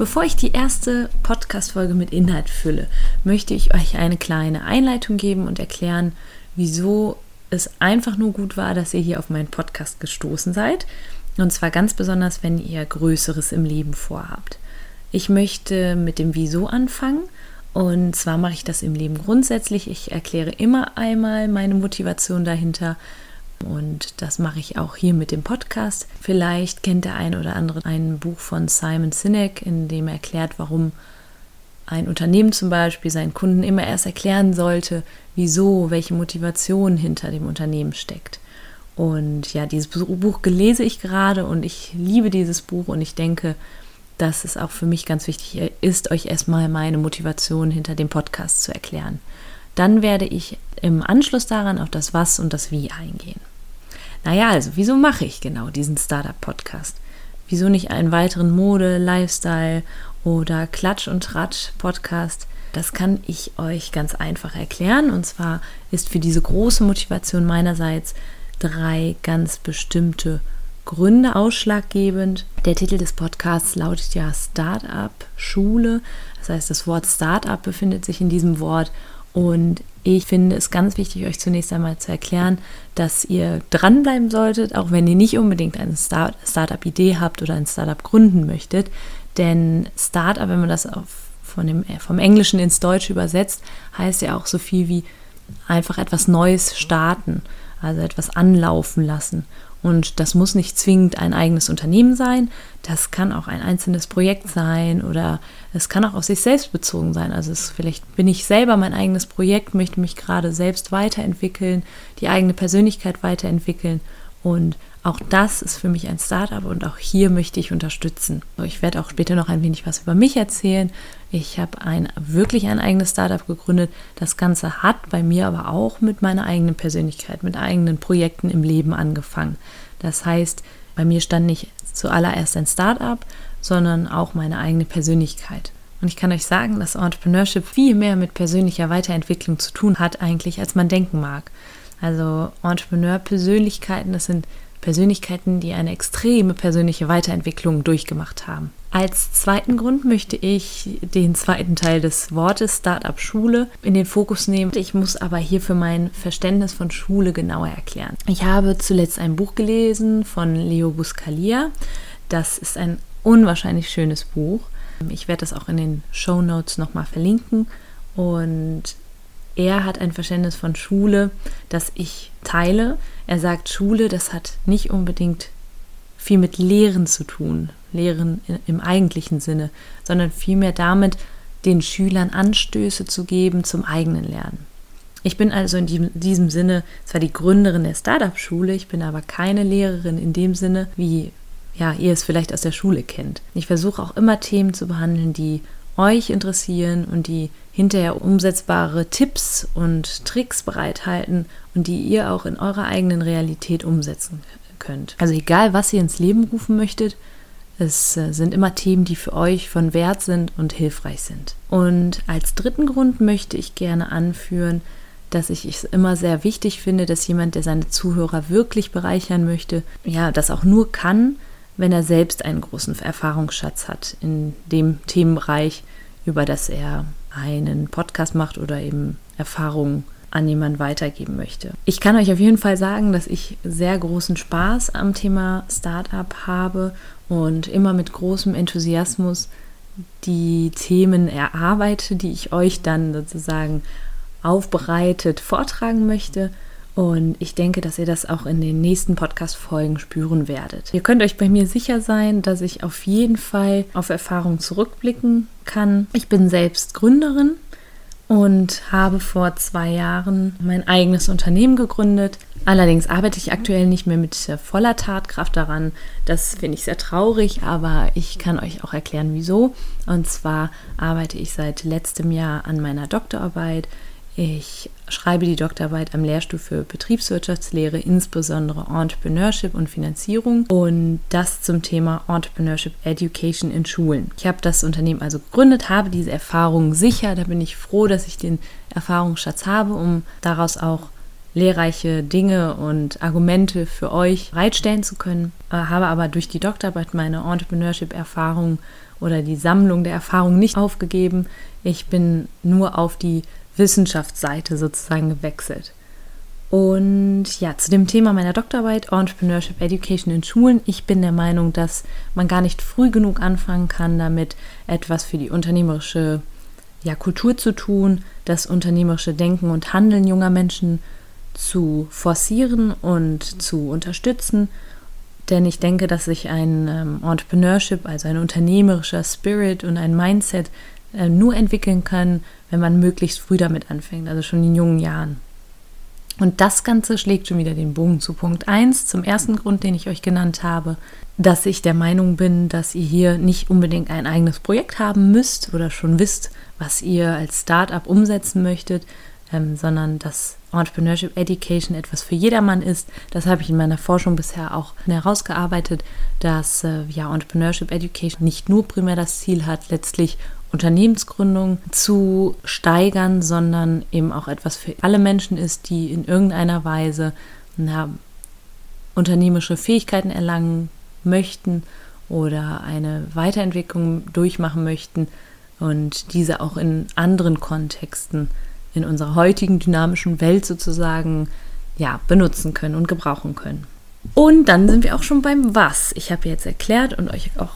Bevor ich die erste Podcast-Folge mit Inhalt fülle, möchte ich euch eine kleine Einleitung geben und erklären, wieso es einfach nur gut war, dass ihr hier auf meinen Podcast gestoßen seid. Und zwar ganz besonders, wenn ihr Größeres im Leben vorhabt. Ich möchte mit dem Wieso anfangen. Und zwar mache ich das im Leben grundsätzlich. Ich erkläre immer einmal meine Motivation dahinter und das mache ich auch hier mit dem Podcast. Vielleicht kennt der ein oder andere ein Buch von Simon Sinek, in dem er erklärt, warum ein Unternehmen zum Beispiel seinen Kunden immer erst erklären sollte, wieso, welche Motivation hinter dem Unternehmen steckt. Und ja, dieses Buch gelese ich gerade und ich liebe dieses Buch und ich denke, dass es auch für mich ganz wichtig ist, euch erstmal meine Motivation hinter dem Podcast zu erklären. Dann werde ich im Anschluss daran auf das Was und das Wie eingehen. Naja, also wieso mache ich genau diesen Startup-Podcast? Wieso nicht einen weiteren Mode, Lifestyle oder Klatsch und Tratsch-Podcast? Das kann ich euch ganz einfach erklären. Und zwar ist für diese große Motivation meinerseits drei ganz bestimmte Gründe ausschlaggebend. Der Titel des Podcasts lautet ja Startup Schule. Das heißt, das Wort Startup befindet sich in diesem Wort und ich finde es ganz wichtig, euch zunächst einmal zu erklären, dass ihr dranbleiben solltet, auch wenn ihr nicht unbedingt eine Start Startup-Idee habt oder ein Startup gründen möchtet. Denn Startup, wenn man das auf, von dem, äh, vom Englischen ins Deutsche übersetzt, heißt ja auch so viel wie einfach etwas Neues starten, also etwas anlaufen lassen. Und das muss nicht zwingend ein eigenes Unternehmen sein, das kann auch ein einzelnes Projekt sein oder es kann auch auf sich selbst bezogen sein. Also es, vielleicht bin ich selber mein eigenes Projekt, möchte mich gerade selbst weiterentwickeln, die eigene Persönlichkeit weiterentwickeln und auch das ist für mich ein Startup und auch hier möchte ich unterstützen. Ich werde auch später noch ein wenig was über mich erzählen. Ich habe ein, wirklich ein eigenes Startup gegründet. Das Ganze hat bei mir aber auch mit meiner eigenen Persönlichkeit, mit eigenen Projekten im Leben angefangen. Das heißt, bei mir stand nicht zuallererst ein Startup, sondern auch meine eigene Persönlichkeit. Und ich kann euch sagen, dass Entrepreneurship viel mehr mit persönlicher Weiterentwicklung zu tun hat eigentlich, als man denken mag. Also Entrepreneur-Persönlichkeiten, das sind Persönlichkeiten, die eine extreme persönliche Weiterentwicklung durchgemacht haben. Als zweiten Grund möchte ich den zweiten Teil des Wortes Startup Schule in den Fokus nehmen. Ich muss aber hier für mein Verständnis von Schule genauer erklären. Ich habe zuletzt ein Buch gelesen von Leo Buscalia. Das ist ein unwahrscheinlich schönes Buch. Ich werde das auch in den Show Notes nochmal verlinken. Und er hat ein Verständnis von Schule, das ich teile. Er sagt, Schule, das hat nicht unbedingt viel mit Lehren zu tun, Lehren im eigentlichen Sinne, sondern vielmehr damit, den Schülern Anstöße zu geben zum eigenen Lernen. Ich bin also in diesem Sinne zwar die Gründerin der Startup-Schule, ich bin aber keine Lehrerin in dem Sinne, wie ja, ihr es vielleicht aus der Schule kennt. Ich versuche auch immer Themen zu behandeln, die euch interessieren und die hinterher umsetzbare Tipps und Tricks bereithalten und die ihr auch in eurer eigenen Realität umsetzen könnt. Also egal, was ihr ins Leben rufen möchtet, es äh, sind immer Themen, die für euch von Wert sind und hilfreich sind. Und als dritten Grund möchte ich gerne anführen, dass ich es immer sehr wichtig finde, dass jemand, der seine Zuhörer wirklich bereichern möchte, ja, das auch nur kann, wenn er selbst einen großen Erfahrungsschatz hat in dem Themenbereich, über das er einen Podcast macht oder eben Erfahrungen an jemanden weitergeben möchte. Ich kann euch auf jeden Fall sagen, dass ich sehr großen Spaß am Thema Startup habe und immer mit großem Enthusiasmus die Themen erarbeite, die ich euch dann sozusagen aufbereitet vortragen möchte. Und ich denke, dass ihr das auch in den nächsten Podcast-Folgen spüren werdet. Ihr könnt euch bei mir sicher sein, dass ich auf jeden Fall auf Erfahrung zurückblicken kann. Ich bin selbst Gründerin und habe vor zwei Jahren mein eigenes Unternehmen gegründet. Allerdings arbeite ich aktuell nicht mehr mit voller Tatkraft daran. Das finde ich sehr traurig, aber ich kann euch auch erklären, wieso. Und zwar arbeite ich seit letztem Jahr an meiner Doktorarbeit ich schreibe die Doktorarbeit am Lehrstuhl für Betriebswirtschaftslehre, insbesondere Entrepreneurship und Finanzierung und das zum Thema Entrepreneurship Education in Schulen. Ich habe das Unternehmen also gegründet, habe diese Erfahrung sicher, da bin ich froh, dass ich den Erfahrungsschatz habe, um daraus auch lehrreiche Dinge und Argumente für euch bereitstellen zu können, äh, habe aber durch die Doktorarbeit meine Entrepreneurship-Erfahrung oder die Sammlung der Erfahrung nicht aufgegeben. Ich bin nur auf die Wissenschaftsseite sozusagen gewechselt. Und ja, zu dem Thema meiner Doktorarbeit Entrepreneurship Education in Schulen. Ich bin der Meinung, dass man gar nicht früh genug anfangen kann, damit etwas für die unternehmerische ja, Kultur zu tun, das unternehmerische Denken und Handeln junger Menschen zu forcieren und zu unterstützen. Denn ich denke, dass sich ein ähm, Entrepreneurship, also ein unternehmerischer Spirit und ein Mindset äh, nur entwickeln kann, wenn man möglichst früh damit anfängt, also schon in jungen Jahren. Und das Ganze schlägt schon wieder den Bogen zu Punkt 1, zum ersten Grund, den ich euch genannt habe, dass ich der Meinung bin, dass ihr hier nicht unbedingt ein eigenes Projekt haben müsst oder schon wisst, was ihr als Startup umsetzen möchtet, ähm, sondern dass Entrepreneurship Education etwas für jedermann ist. Das habe ich in meiner Forschung bisher auch herausgearbeitet, dass äh, ja, Entrepreneurship Education nicht nur primär das Ziel hat, letztlich Unternehmensgründung zu steigern, sondern eben auch etwas für alle Menschen ist, die in irgendeiner Weise na, unternehmerische Fähigkeiten erlangen möchten oder eine Weiterentwicklung durchmachen möchten und diese auch in anderen Kontexten in unserer heutigen dynamischen Welt sozusagen ja, benutzen können und gebrauchen können. Und dann sind wir auch schon beim Was. Ich habe jetzt erklärt und euch auch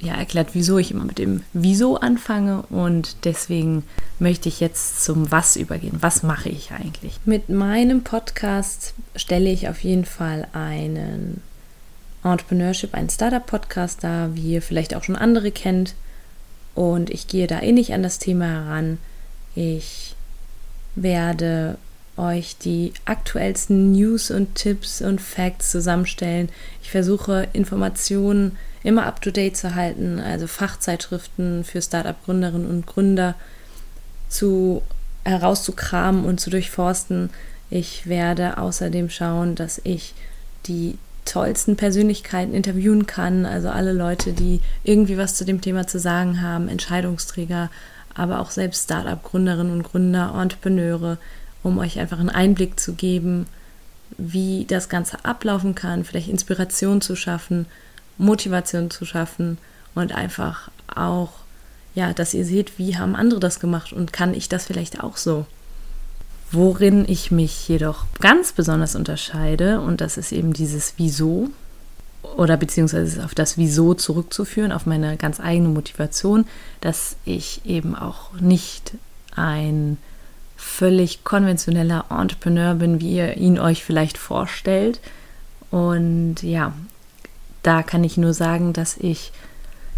ja, erklärt, wieso ich immer mit dem Wieso anfange und deswegen möchte ich jetzt zum Was übergehen. Was mache ich eigentlich? Mit meinem Podcast stelle ich auf jeden Fall einen Entrepreneurship, einen Startup-Podcast da, wie ihr vielleicht auch schon andere kennt. Und ich gehe da ähnlich an das Thema heran. Ich werde euch die aktuellsten News und Tipps und Facts zusammenstellen. Ich versuche Informationen immer up-to-date zu halten, also Fachzeitschriften für Startup-Gründerinnen und Gründer zu herauszukramen und zu durchforsten. Ich werde außerdem schauen, dass ich die tollsten Persönlichkeiten interviewen kann, also alle Leute, die irgendwie was zu dem Thema zu sagen haben, Entscheidungsträger, aber auch selbst Startup-Gründerinnen und Gründer, Entrepreneure, um euch einfach einen Einblick zu geben, wie das Ganze ablaufen kann, vielleicht Inspiration zu schaffen Motivation zu schaffen und einfach auch, ja, dass ihr seht, wie haben andere das gemacht und kann ich das vielleicht auch so. Worin ich mich jedoch ganz besonders unterscheide, und das ist eben dieses Wieso, oder beziehungsweise auf das Wieso zurückzuführen, auf meine ganz eigene Motivation, dass ich eben auch nicht ein völlig konventioneller Entrepreneur bin, wie ihr ihn euch vielleicht vorstellt. Und ja, da kann ich nur sagen, dass ich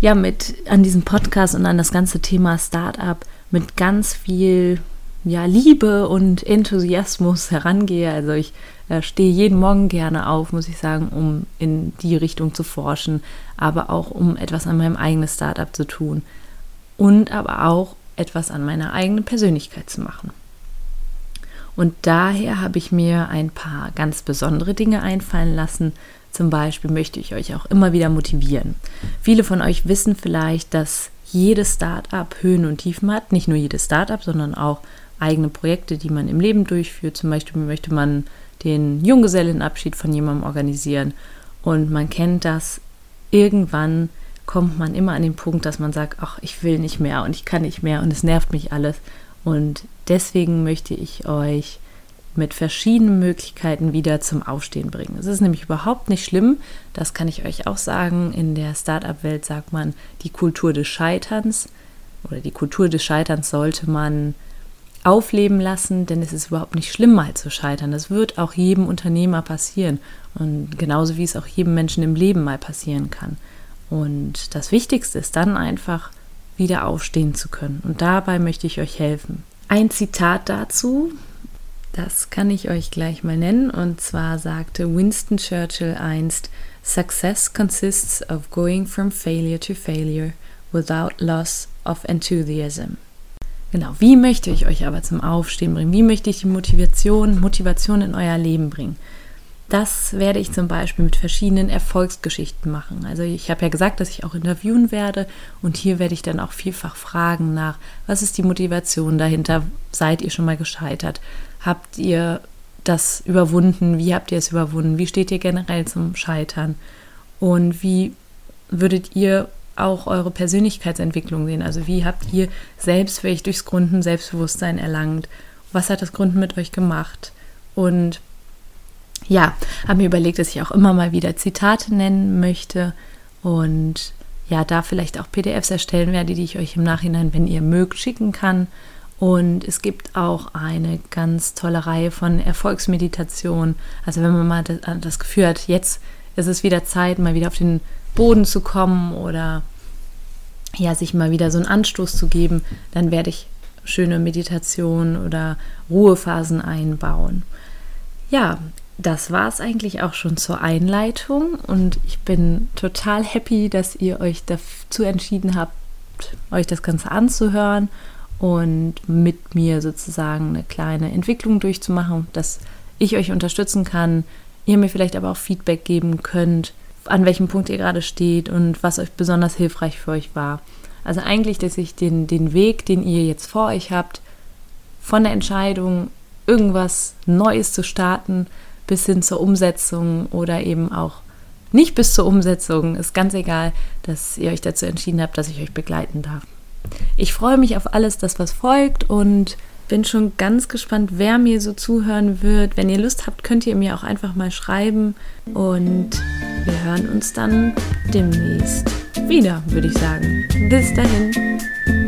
ja mit an diesem Podcast und an das ganze Thema Startup mit ganz viel ja, Liebe und Enthusiasmus herangehe. Also ich äh, stehe jeden Morgen gerne auf, muss ich sagen, um in die Richtung zu forschen, aber auch um etwas an meinem eigenen Startup zu tun und aber auch etwas an meiner eigenen Persönlichkeit zu machen. Und daher habe ich mir ein paar ganz besondere Dinge einfallen lassen, zum Beispiel möchte ich euch auch immer wieder motivieren. Viele von euch wissen vielleicht, dass jedes Startup Höhen und Tiefen hat. Nicht nur jedes Startup, sondern auch eigene Projekte, die man im Leben durchführt. Zum Beispiel möchte man den Junggesellenabschied von jemandem organisieren und man kennt das. Irgendwann kommt man immer an den Punkt, dass man sagt, ach, ich will nicht mehr und ich kann nicht mehr und es nervt mich alles. Und deswegen möchte ich euch mit verschiedenen Möglichkeiten wieder zum Aufstehen bringen. Es ist nämlich überhaupt nicht schlimm, das kann ich euch auch sagen. In der Startup-Welt sagt man die Kultur des Scheiterns oder die Kultur des Scheiterns sollte man aufleben lassen, denn es ist überhaupt nicht schlimm, mal zu scheitern. Das wird auch jedem Unternehmer passieren und genauso wie es auch jedem Menschen im Leben mal passieren kann. Und das Wichtigste ist dann einfach wieder aufstehen zu können. Und dabei möchte ich euch helfen. Ein Zitat dazu, das kann ich euch gleich mal nennen, und zwar sagte Winston Churchill einst, Success consists of going from failure to failure without loss of enthusiasm. Genau, wie möchte ich euch aber zum Aufstehen bringen? Wie möchte ich die Motivation, Motivation in euer Leben bringen? Das werde ich zum Beispiel mit verschiedenen Erfolgsgeschichten machen. Also ich habe ja gesagt, dass ich auch interviewen werde und hier werde ich dann auch vielfach fragen nach, was ist die Motivation dahinter? Seid ihr schon mal gescheitert? Habt ihr das überwunden? Wie habt ihr es überwunden? Wie steht ihr generell zum Scheitern? Und wie würdet ihr auch eure Persönlichkeitsentwicklung sehen? Also wie habt ihr selbst vielleicht durchs Gründen Selbstbewusstsein erlangt? Was hat das Gründen mit euch gemacht? Und ja, habe mir überlegt, dass ich auch immer mal wieder Zitate nennen möchte und ja, da vielleicht auch PDFs erstellen werde, die ich euch im Nachhinein, wenn ihr mögt, schicken kann. Und es gibt auch eine ganz tolle Reihe von Erfolgsmeditationen. Also wenn man mal das, Gefühl hat, jetzt ist es wieder Zeit, mal wieder auf den Boden zu kommen oder ja, sich mal wieder so einen Anstoß zu geben, dann werde ich schöne Meditationen oder Ruhephasen einbauen. Ja, das war es eigentlich auch schon zur Einleitung und ich bin total happy, dass ihr euch dazu entschieden habt, euch das Ganze anzuhören und mit mir sozusagen eine kleine Entwicklung durchzumachen, dass ich euch unterstützen kann, ihr mir vielleicht aber auch Feedback geben könnt, an welchem Punkt ihr gerade steht und was euch besonders hilfreich für euch war. Also eigentlich, dass ich den, den Weg, den ihr jetzt vor euch habt, von der Entscheidung, irgendwas Neues zu starten, bis hin zur Umsetzung oder eben auch nicht bis zur Umsetzung, ist ganz egal, dass ihr euch dazu entschieden habt, dass ich euch begleiten darf. Ich freue mich auf alles, das was folgt und bin schon ganz gespannt, wer mir so zuhören wird. Wenn ihr Lust habt, könnt ihr mir auch einfach mal schreiben und wir hören uns dann demnächst wieder, würde ich sagen. Bis dahin.